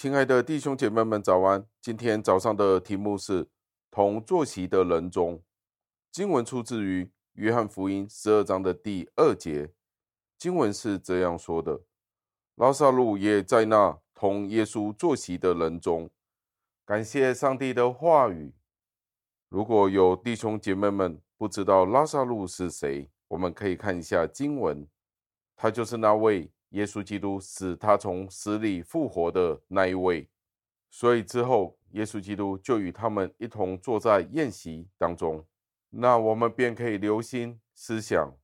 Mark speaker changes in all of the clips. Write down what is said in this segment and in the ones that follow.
Speaker 1: 亲爱的弟兄姐妹们，早安！今天早上的题目是“同坐席的人中”。经文出自于约翰福音十二章的第二节。经文是这样说的：“拉撒路也在那同耶稣坐席的人中。”感谢上帝的话语。如果有弟兄姐妹们不知道拉撒路是谁，我们可以看一下经文，他就是那位。耶稣基督使他从死里复活的那一位，所以之后耶稣基督就与他们一同坐在宴席当中。那我们便可以留心思想，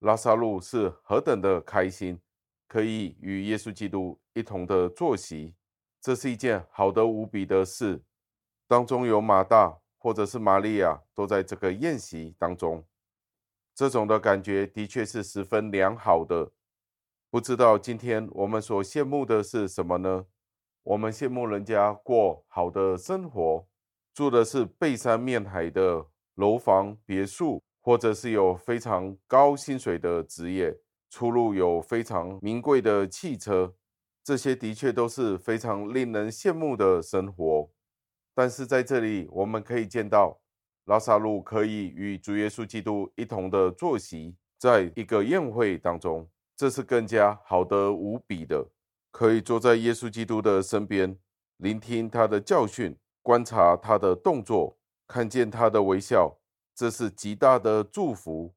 Speaker 1: 拉撒路是何等的开心，可以与耶稣基督一同的坐席，这是一件好的无比的事。当中有马大或者是玛利亚都在这个宴席当中，这种的感觉的确是十分良好的。不知道今天我们所羡慕的是什么呢？我们羡慕人家过好的生活，住的是背山面海的楼房别墅，或者是有非常高薪水的职业，出入有非常名贵的汽车，这些的确都是非常令人羡慕的生活。但是在这里，我们可以见到拉撒路可以与主耶稣基督一同的坐席，在一个宴会当中。这是更加好得无比的，可以坐在耶稣基督的身边，聆听他的教训，观察他的动作，看见他的微笑，这是极大的祝福。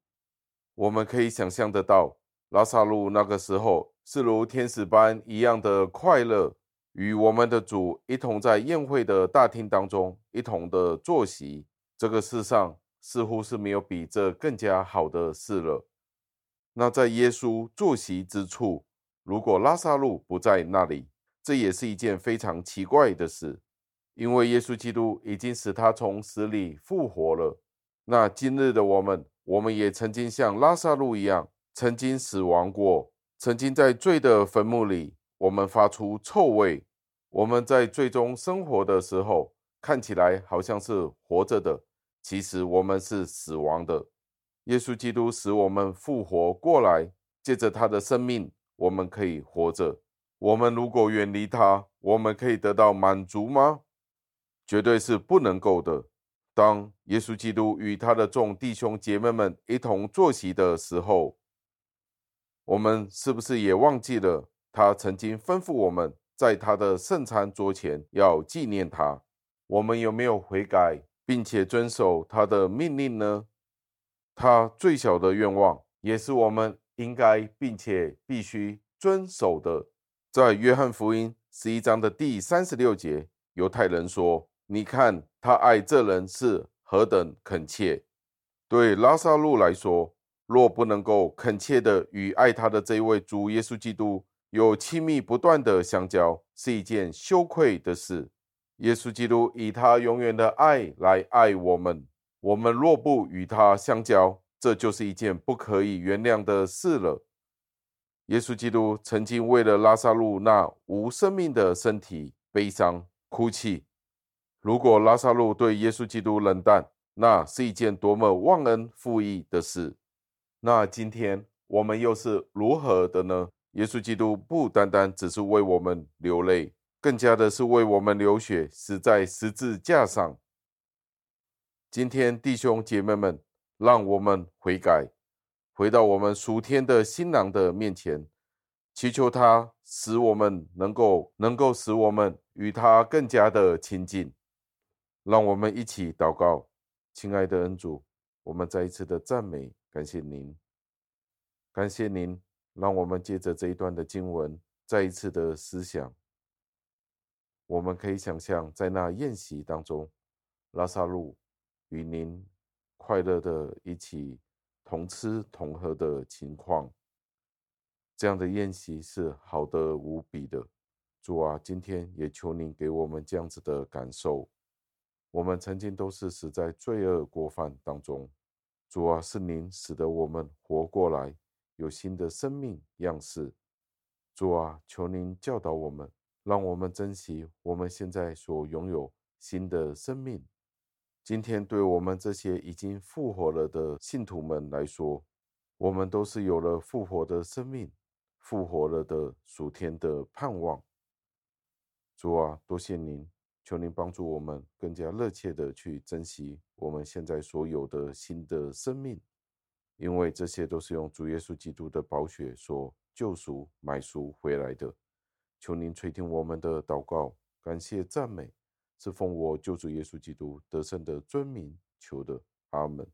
Speaker 1: 我们可以想象得到，拉撒路那个时候是如天使般一样的快乐，与我们的主一同在宴会的大厅当中一同的坐席。这个世上似乎是没有比这更加好的事了。那在耶稣坐席之处，如果拉撒路不在那里，这也是一件非常奇怪的事，因为耶稣基督已经使他从死里复活了。那今日的我们，我们也曾经像拉撒路一样，曾经死亡过，曾经在罪的坟墓里，我们发出臭味。我们在罪中生活的时候，看起来好像是活着的，其实我们是死亡的。耶稣基督使我们复活过来，借着他的生命，我们可以活着。我们如果远离他，我们可以得到满足吗？绝对是不能够的。当耶稣基督与他的众弟兄姐妹们一同坐席的时候，我们是不是也忘记了他曾经吩咐我们在他的圣餐桌前要纪念他？我们有没有悔改，并且遵守他的命令呢？他最小的愿望，也是我们应该并且必须遵守的。在约翰福音十一章的第三十六节，犹太人说：“你看他爱这人是何等恳切。”对拉撒路来说，若不能够恳切的与爱他的这一位主耶稣基督有亲密不断的相交，是一件羞愧的事。耶稣基督以他永远的爱来爱我们。我们若不与他相交，这就是一件不可以原谅的事了。耶稣基督曾经为了拉撒路那无生命的身体悲伤哭泣。如果拉撒路对耶稣基督冷淡，那是一件多么忘恩负义的事。那今天我们又是如何的呢？耶稣基督不单单只是为我们流泪，更加的是为我们流血，死在十字架上。今天，弟兄姐妹们，让我们悔改，回到我们属天的新郎的面前，祈求他使我们能够能够使我们与他更加的亲近。让我们一起祷告，亲爱的恩主，我们再一次的赞美，感谢您，感谢您，让我们借着这一段的经文，再一次的思想。我们可以想象，在那宴席当中，拉撒路。与您快乐的一起同吃同喝的情况，这样的宴席是好的无比的。主啊，今天也求您给我们这样子的感受。我们曾经都是死在罪恶过犯当中，主啊，是您使得我们活过来，有新的生命样式。主啊，求您教导我们，让我们珍惜我们现在所拥有新的生命。今天对我们这些已经复活了的信徒们来说，我们都是有了复活的生命，复活了的属天的盼望。主啊，多谢您，求您帮助我们更加热切的去珍惜我们现在所有的新的生命，因为这些都是用主耶稣基督的宝血所救赎买赎回来的。求您垂听我们的祷告，感谢赞美，是奉我救主耶稣基督得胜的尊名求的，阿门。